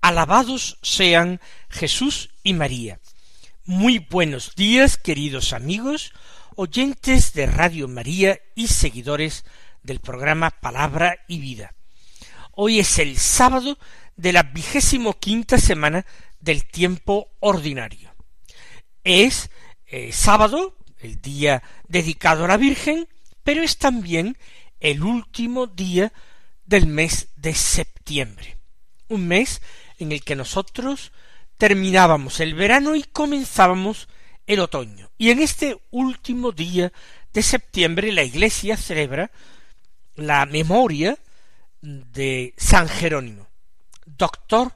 Alabados sean Jesús y María. Muy buenos días, queridos amigos, oyentes de Radio María y seguidores del programa Palabra y Vida. Hoy es el sábado de la vigésimo quinta semana del tiempo ordinario. Es eh, sábado, el día dedicado a la Virgen, pero es también el último día del mes de septiembre, un mes en el que nosotros terminábamos el verano y comenzábamos el otoño. Y en este último día de septiembre la Iglesia celebra la memoria de San Jerónimo, doctor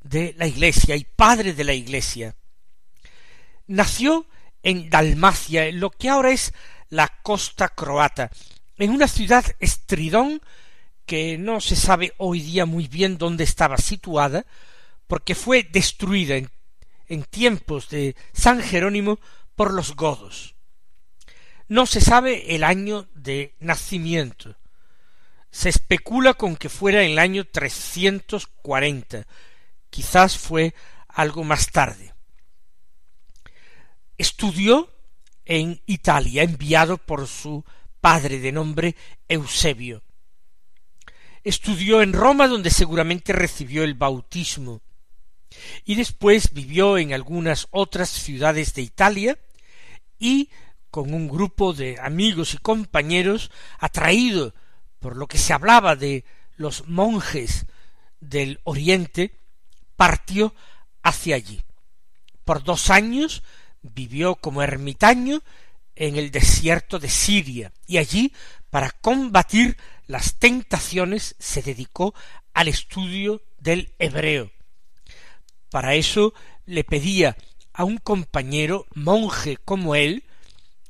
de la Iglesia y padre de la Iglesia. Nació en Dalmacia, en lo que ahora es la costa croata, en una ciudad estridón que no se sabe hoy día muy bien dónde estaba situada, porque fue destruida en, tiempos de San Jerónimo por los godos. No se sabe el año de nacimiento. Se especula con que fuera el año 340. Quizás fue algo más tarde. Estudió en Italia, enviado por su padre de nombre Eusebio. Estudió en Roma, donde seguramente recibió el bautismo, y después vivió en algunas otras ciudades de Italia, y con un grupo de amigos y compañeros, atraído por lo que se hablaba de los monjes del Oriente, partió hacia allí. Por dos años vivió como ermitaño en el desierto de Siria y allí para combatir las tentaciones se dedicó al estudio del hebreo. Para eso le pedía a un compañero monje como él,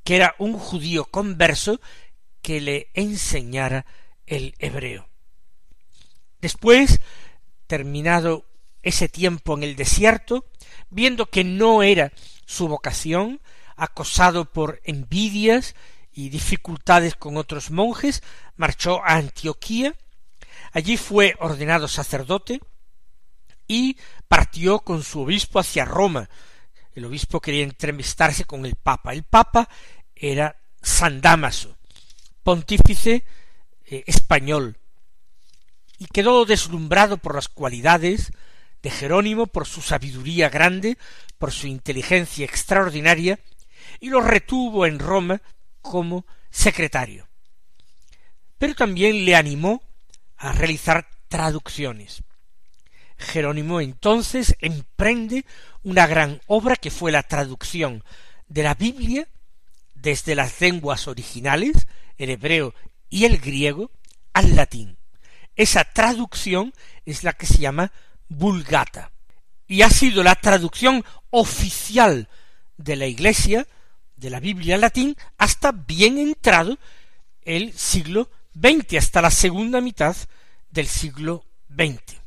que era un judío converso, que le enseñara el hebreo. Después, terminado ese tiempo en el desierto, viendo que no era su vocación, acosado por envidias y dificultades con otros monjes, marchó a Antioquía, allí fue ordenado sacerdote y partió con su obispo hacia Roma. El obispo quería entrevistarse con el papa. El papa era San Damaso, pontífice eh, español, y quedó deslumbrado por las cualidades de Jerónimo, por su sabiduría grande, por su inteligencia extraordinaria, y lo retuvo en Roma como secretario. Pero también le animó a realizar traducciones. Jerónimo entonces emprende una gran obra que fue la traducción de la Biblia desde las lenguas originales, el hebreo y el griego, al latín. Esa traducción es la que se llama Vulgata y ha sido la traducción oficial de la Iglesia de la Biblia latín hasta bien entrado el siglo XX, hasta la segunda mitad del siglo XX.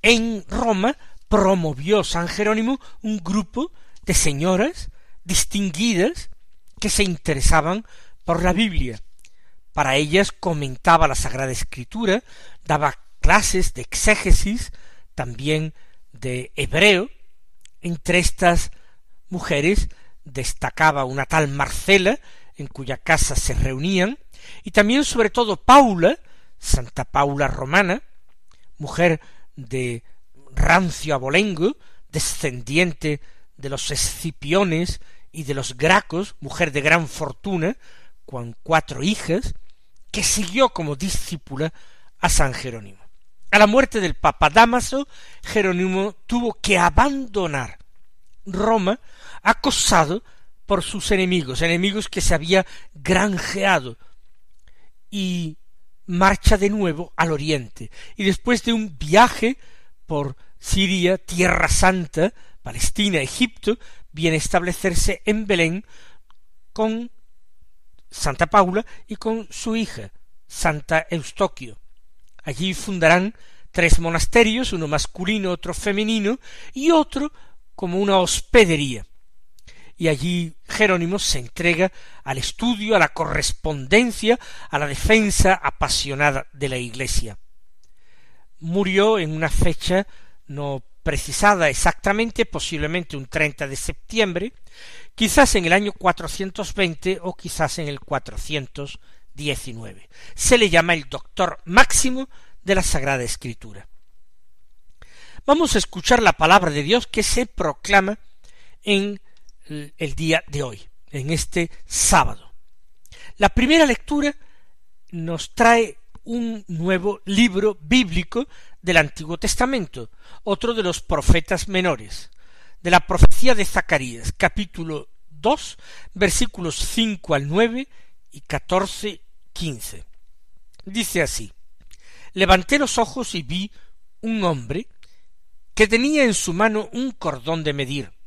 En Roma promovió San Jerónimo un grupo de señoras distinguidas que se interesaban por la Biblia. Para ellas comentaba la Sagrada Escritura, daba clases de exégesis, también de hebreo. Entre estas mujeres destacaba una tal Marcela, en cuya casa se reunían, y también sobre todo Paula, Santa Paula Romana, mujer de rancio abolengo, descendiente de los escipiones y de los gracos, mujer de gran fortuna, con cuatro hijas, que siguió como discípula a San Jerónimo. A la muerte del Papa Damaso, Jerónimo tuvo que abandonar Roma acosado por sus enemigos, enemigos que se había granjeado, y marcha de nuevo al oriente. Y después de un viaje por Siria, Tierra Santa, Palestina, Egipto, viene a establecerse en Belén con Santa Paula y con su hija, Santa Eustoquio. Allí fundarán tres monasterios, uno masculino, otro femenino, y otro como una hospedería. Y allí Jerónimo se entrega al estudio, a la correspondencia, a la defensa apasionada de la Iglesia. Murió en una fecha no precisada exactamente, posiblemente un 30 de septiembre, quizás en el año 420 o quizás en el 419. Se le llama el doctor máximo de la Sagrada Escritura. Vamos a escuchar la palabra de Dios que se proclama en el día de hoy, en este sábado. La primera lectura nos trae un nuevo libro bíblico del Antiguo Testamento, otro de los profetas menores, de la profecía de Zacarías, capítulo 2, versículos 5 al 9 y 14, 15. Dice así, levanté los ojos y vi un hombre que tenía en su mano un cordón de medir.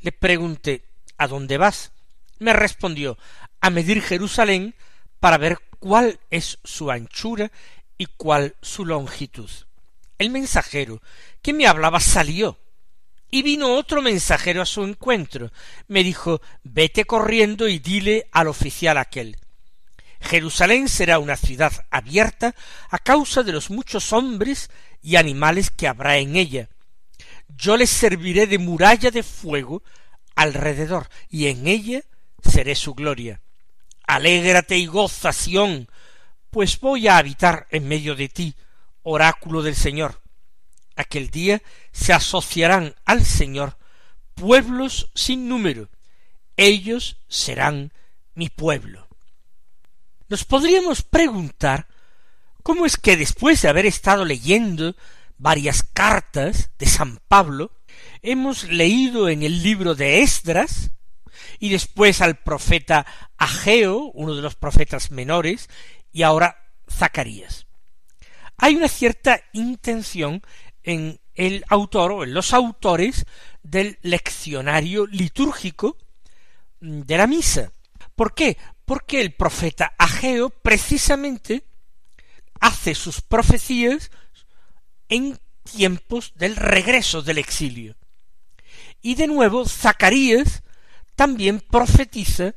Le pregunté, ¿A dónde vas? Me respondió, a medir Jerusalén para ver cuál es su anchura y cuál su longitud. El mensajero que me hablaba salió, y vino otro mensajero a su encuentro. Me dijo, vete corriendo y dile al oficial aquel. Jerusalén será una ciudad abierta a causa de los muchos hombres y animales que habrá en ella. Yo les serviré de muralla de fuego alrededor, y en ella seré su gloria. Alégrate y goza, Sión, pues voy a habitar en medio de ti, oráculo del Señor. Aquel día se asociarán al Señor pueblos sin número, ellos serán mi pueblo. Nos podríamos preguntar cómo es que después de haber estado leyendo varias cartas de San Pablo, hemos leído en el libro de Esdras, y después al profeta Ageo, uno de los profetas menores, y ahora Zacarías. Hay una cierta intención en el autor o en los autores del leccionario litúrgico de la misa. ¿Por qué? Porque el profeta Ageo precisamente hace sus profecías en tiempos del regreso del exilio. Y de nuevo Zacarías también profetiza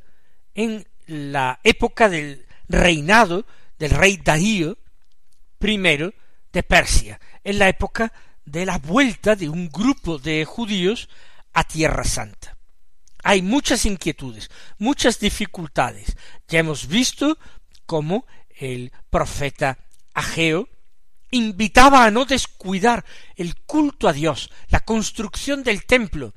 en la época del reinado del rey Darío I de Persia, en la época de la vuelta de un grupo de judíos a Tierra Santa. Hay muchas inquietudes, muchas dificultades. Ya hemos visto cómo el profeta Ageo invitaba a no descuidar el culto a Dios, la construcción del templo,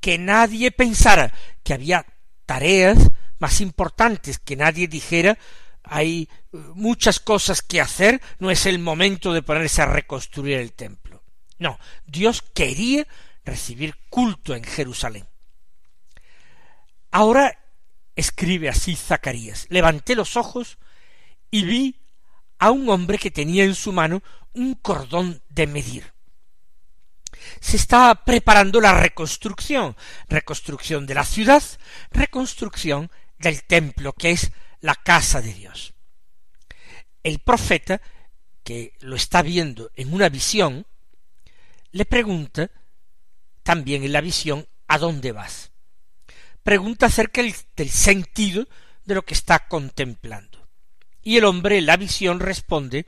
que nadie pensara que había tareas más importantes, que nadie dijera hay eh, muchas cosas que hacer, no es el momento de ponerse a reconstruir el templo. No, Dios quería recibir culto en Jerusalén. Ahora escribe así Zacarías, levanté los ojos y vi a un hombre que tenía en su mano un cordón de medir. Se está preparando la reconstrucción, reconstrucción de la ciudad, reconstrucción del templo, que es la casa de Dios. El profeta, que lo está viendo en una visión, le pregunta también en la visión ¿a dónde vas? Pregunta acerca del sentido de lo que está contemplando. Y el hombre la visión responde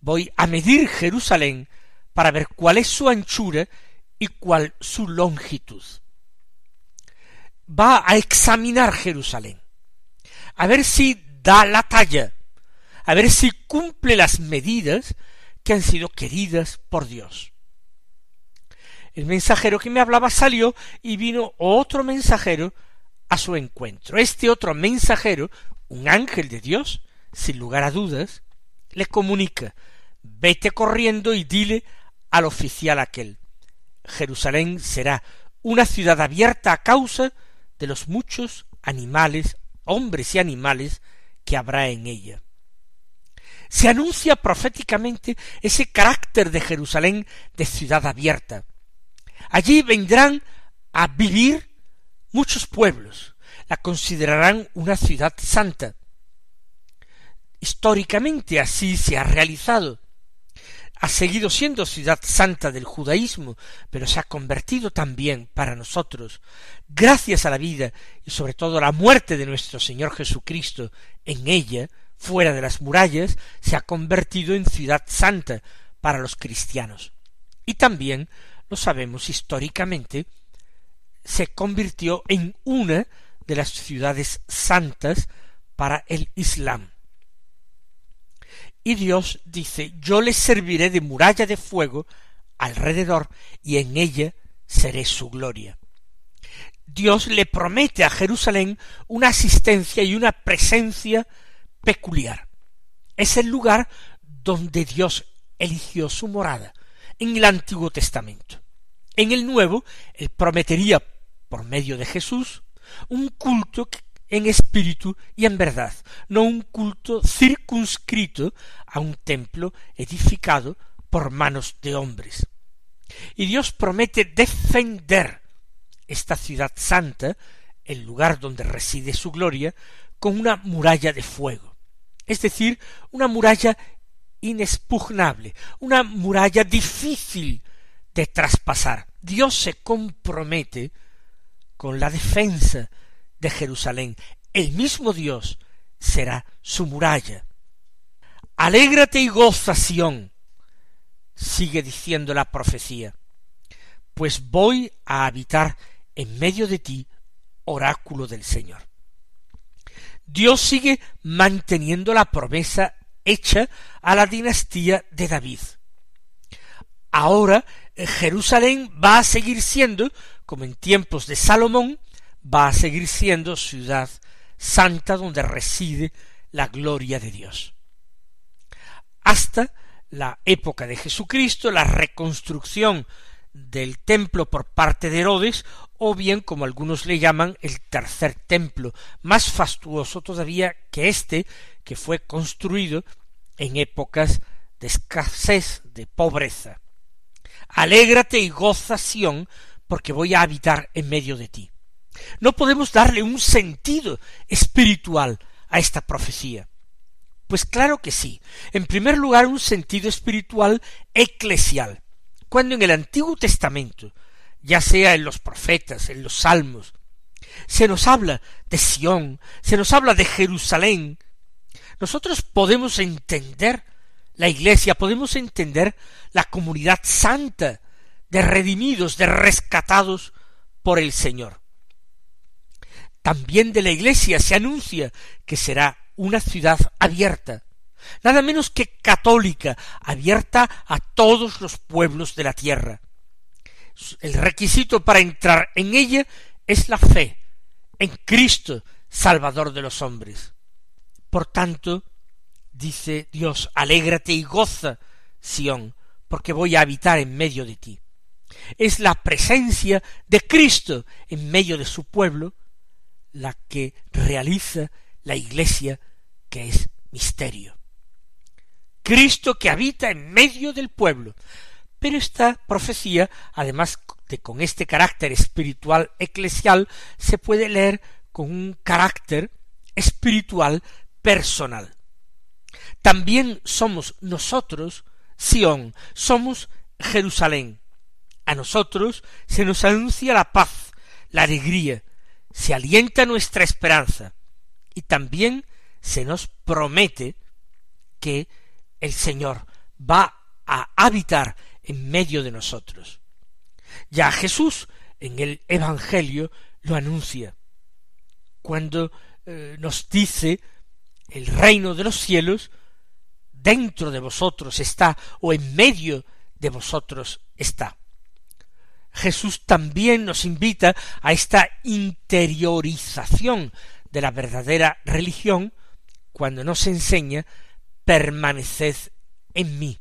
voy a medir Jerusalén para ver cuál es su anchura y cuál su longitud. Va a examinar Jerusalén, a ver si da la talla, a ver si cumple las medidas que han sido queridas por Dios. El mensajero que me hablaba salió y vino otro mensajero a su encuentro. Este otro mensajero, un ángel de Dios, sin lugar a dudas, le comunica vete corriendo y dile al oficial aquel Jerusalén será una ciudad abierta a causa de los muchos animales, hombres y animales que habrá en ella. se anuncia proféticamente ese carácter de Jerusalén de ciudad abierta. Allí vendrán a vivir muchos pueblos, la considerarán una ciudad santa. Históricamente así se ha realizado. Ha seguido siendo ciudad santa del judaísmo, pero se ha convertido también para nosotros, gracias a la vida y sobre todo a la muerte de nuestro Señor Jesucristo en ella, fuera de las murallas, se ha convertido en ciudad santa para los cristianos. Y también, lo sabemos históricamente, se convirtió en una de las ciudades santas para el Islam. Y Dios dice, yo les serviré de muralla de fuego alrededor y en ella seré su gloria. Dios le promete a Jerusalén una asistencia y una presencia peculiar. Es el lugar donde Dios eligió su morada en el Antiguo Testamento. En el Nuevo, él prometería, por medio de Jesús, un culto en espíritu y en verdad, no un culto circunscrito a un templo edificado por manos de hombres. Y Dios promete defender esta ciudad santa, el lugar donde reside su gloria, con una muralla de fuego es decir, una muralla inexpugnable, una muralla difícil de traspasar. Dios se compromete con la defensa de Jerusalén. El mismo Dios será su muralla. Alégrate y goza, Sión, sigue diciendo la profecía, pues voy a habitar en medio de ti, oráculo del Señor. Dios sigue manteniendo la promesa hecha a la dinastía de David. Ahora Jerusalén va a seguir siendo, como en tiempos de Salomón, va a seguir siendo ciudad santa donde reside la gloria de Dios. Hasta la época de Jesucristo, la reconstrucción del templo por parte de Herodes, o bien, como algunos le llaman, el tercer templo, más fastuoso todavía que éste, que fue construido en épocas de escasez, de pobreza. Alégrate y goza Sión, porque voy a habitar en medio de ti. No podemos darle un sentido espiritual a esta profecía. Pues claro que sí. En primer lugar, un sentido espiritual eclesial. Cuando en el Antiguo Testamento, ya sea en los profetas, en los salmos, se nos habla de Sión, se nos habla de Jerusalén, nosotros podemos entender la iglesia, podemos entender la comunidad santa de redimidos, de rescatados por el Señor. También de la iglesia se anuncia que será una ciudad abierta, nada menos que católica, abierta a todos los pueblos de la tierra. El requisito para entrar en ella es la fe en Cristo, Salvador de los hombres. Por tanto, dice Dios, alégrate y goza, Sión, porque voy a habitar en medio de ti. Es la presencia de Cristo en medio de su pueblo la que realiza la iglesia que es misterio. Cristo que habita en medio del pueblo. Pero esta profecía, además de con este carácter espiritual eclesial, se puede leer con un carácter espiritual personal. También somos nosotros Sión, somos Jerusalén. A nosotros se nos anuncia la paz, la alegría, se alienta nuestra esperanza y también se nos promete que el Señor va a habitar en medio de nosotros. Ya Jesús en el Evangelio lo anuncia, cuando eh, nos dice el reino de los cielos dentro de vosotros está o en medio de vosotros está. Jesús también nos invita a esta interiorización de la verdadera religión cuando nos enseña permaneced en mí,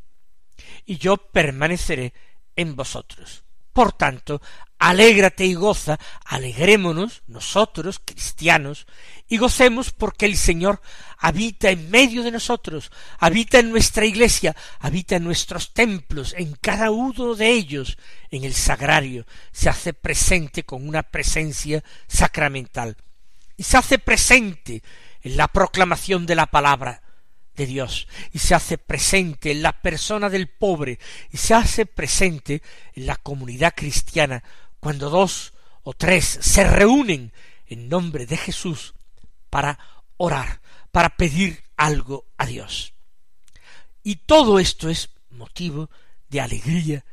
y yo permaneceré en vosotros. Por tanto, alégrate y goza, alegrémonos nosotros, cristianos, y gocemos porque el Señor habita en medio de nosotros, habita en nuestra iglesia, habita en nuestros templos, en cada uno de ellos, en el sagrario, se hace presente con una presencia sacramental, y se hace presente en la proclamación de la palabra, de Dios y se hace presente en la persona del pobre y se hace presente en la comunidad cristiana cuando dos o tres se reúnen en nombre de Jesús para orar, para pedir algo a Dios. Y todo esto es motivo de alegría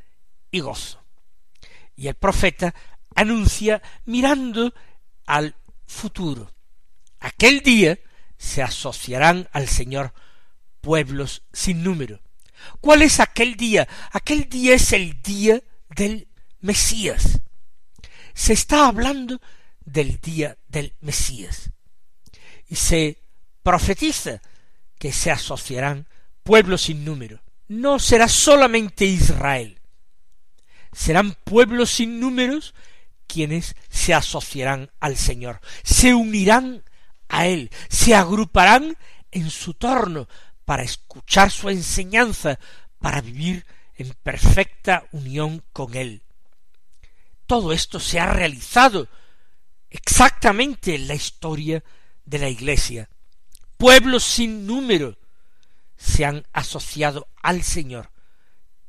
y gozo. Y el profeta anuncia mirando al futuro. Aquel día se asociarán al Señor pueblos sin número. ¿Cuál es aquel día? Aquel día es el día del Mesías. Se está hablando del día del Mesías. Y se profetiza que se asociarán pueblos sin número. No será solamente Israel. Serán pueblos sin números quienes se asociarán al Señor, se unirán a Él, se agruparán en su torno para escuchar su enseñanza, para vivir en perfecta unión con Él. Todo esto se ha realizado exactamente en la historia de la Iglesia. Pueblos sin número se han asociado al Señor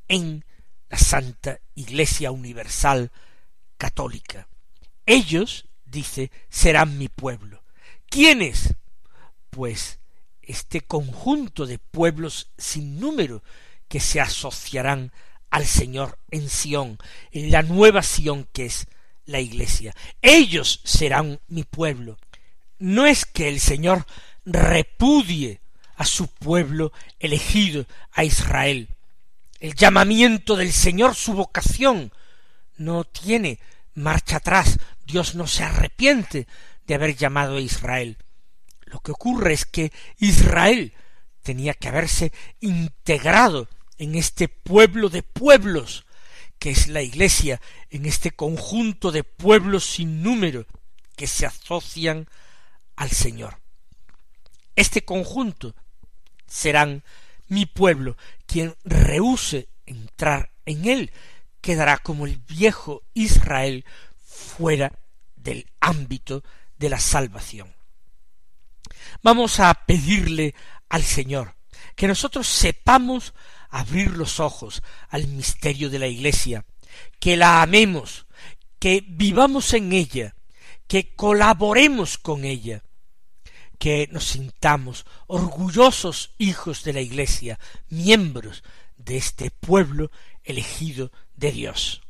en la Santa Iglesia Universal Católica. Ellos, dice, serán mi pueblo. ¿Quiénes? Pues este conjunto de pueblos sin número que se asociarán al Señor en Sión, en la nueva Sión que es la Iglesia. Ellos serán mi pueblo. No es que el Señor repudie a su pueblo elegido, a Israel. El llamamiento del Señor, su vocación, no tiene marcha atrás. Dios no se arrepiente de haber llamado a Israel. Lo que ocurre es que Israel tenía que haberse integrado en este pueblo de pueblos, que es la Iglesia, en este conjunto de pueblos sin número que se asocian al Señor. Este conjunto serán mi pueblo, quien rehúse entrar en él, quedará como el viejo Israel fuera del ámbito de la salvación. Vamos a pedirle al Señor que nosotros sepamos abrir los ojos al misterio de la Iglesia, que la amemos, que vivamos en ella, que colaboremos con ella, que nos sintamos orgullosos hijos de la Iglesia, miembros de este pueblo elegido de Dios.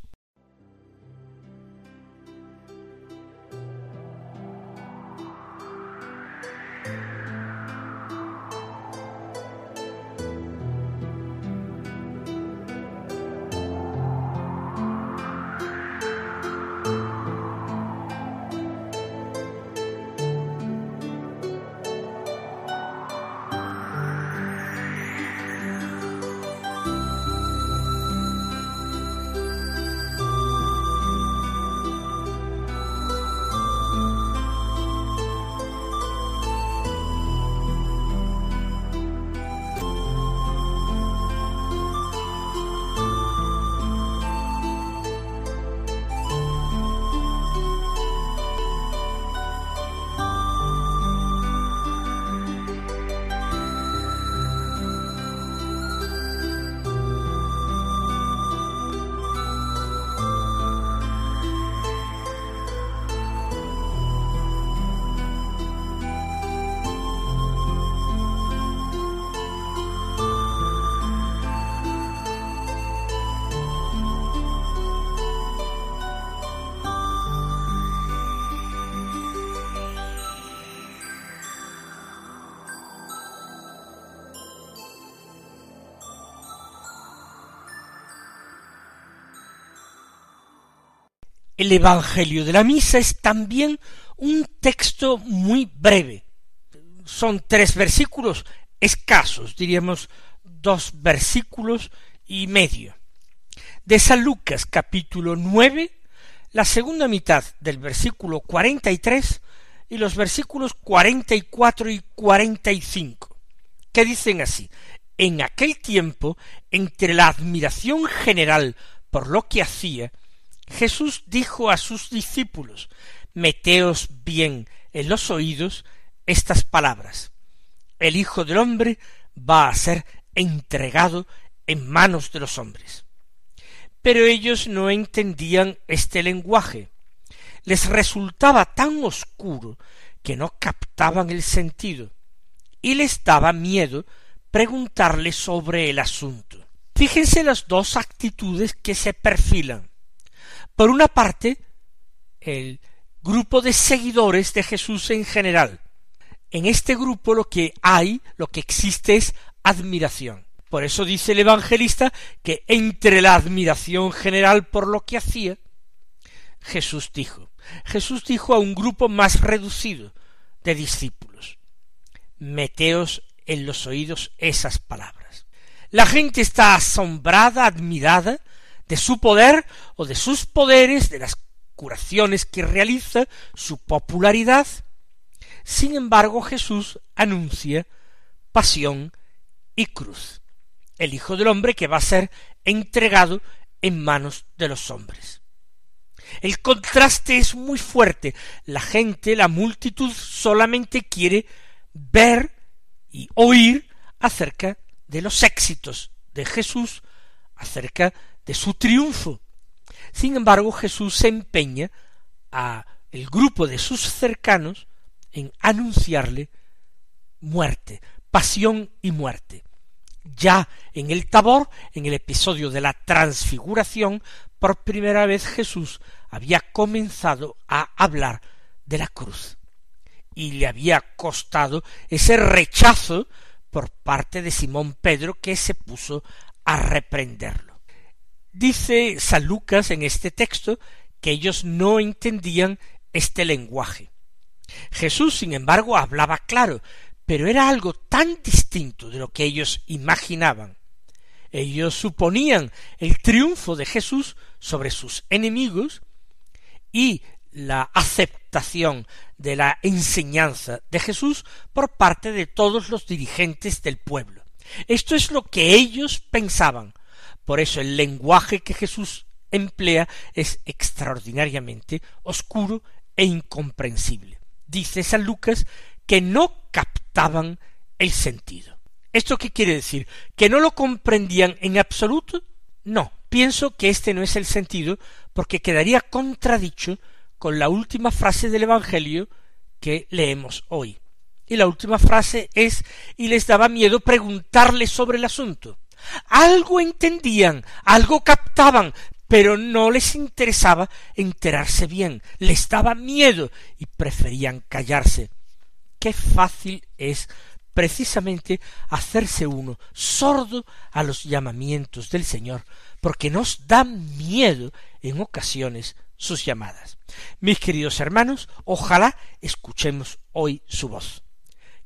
El Evangelio de la Misa es también un texto muy breve. Son tres versículos escasos, diríamos dos versículos y medio. De San Lucas capítulo nueve, la segunda mitad del versículo 43 y los versículos 44 y 45, que dicen así, en aquel tiempo, entre la admiración general por lo que hacía, Jesús dijo a sus discípulos, meteos bien en los oídos estas palabras. El Hijo del Hombre va a ser entregado en manos de los hombres. Pero ellos no entendían este lenguaje. Les resultaba tan oscuro que no captaban el sentido, y les daba miedo preguntarle sobre el asunto. Fíjense las dos actitudes que se perfilan. Por una parte, el grupo de seguidores de Jesús en general. En este grupo lo que hay, lo que existe es admiración. Por eso dice el evangelista que entre la admiración general por lo que hacía, Jesús dijo, Jesús dijo a un grupo más reducido de discípulos, meteos en los oídos esas palabras. La gente está asombrada, admirada de su poder o de sus poderes, de las curaciones que realiza, su popularidad. Sin embargo, Jesús anuncia pasión y cruz el Hijo del Hombre que va a ser entregado en manos de los hombres. El contraste es muy fuerte. La gente, la multitud, solamente quiere ver y oír acerca de los éxitos de Jesús, acerca de su triunfo. Sin embargo, Jesús se empeña a el grupo de sus cercanos en anunciarle muerte, pasión y muerte. Ya en el Tabor, en el episodio de la transfiguración, por primera vez Jesús había comenzado a hablar de la cruz. Y le había costado ese rechazo por parte de Simón Pedro que se puso a reprenderlo. Dice San Lucas en este texto que ellos no entendían este lenguaje. Jesús, sin embargo, hablaba claro, pero era algo tan distinto de lo que ellos imaginaban. Ellos suponían el triunfo de Jesús sobre sus enemigos y la aceptación de la enseñanza de Jesús por parte de todos los dirigentes del pueblo. Esto es lo que ellos pensaban. Por eso el lenguaje que Jesús emplea es extraordinariamente oscuro e incomprensible. Dice San Lucas que no captaban el sentido. ¿Esto qué quiere decir? ¿Que no lo comprendían en absoluto? No, pienso que este no es el sentido porque quedaría contradicho con la última frase del Evangelio que leemos hoy. Y la última frase es y les daba miedo preguntarle sobre el asunto. Algo entendían, algo captaban, pero no les interesaba enterarse bien, les daba miedo y preferían callarse qué fácil es precisamente hacerse uno sordo a los llamamientos del Señor, porque nos da miedo en ocasiones sus llamadas. Mis queridos hermanos, ojalá escuchemos hoy su voz.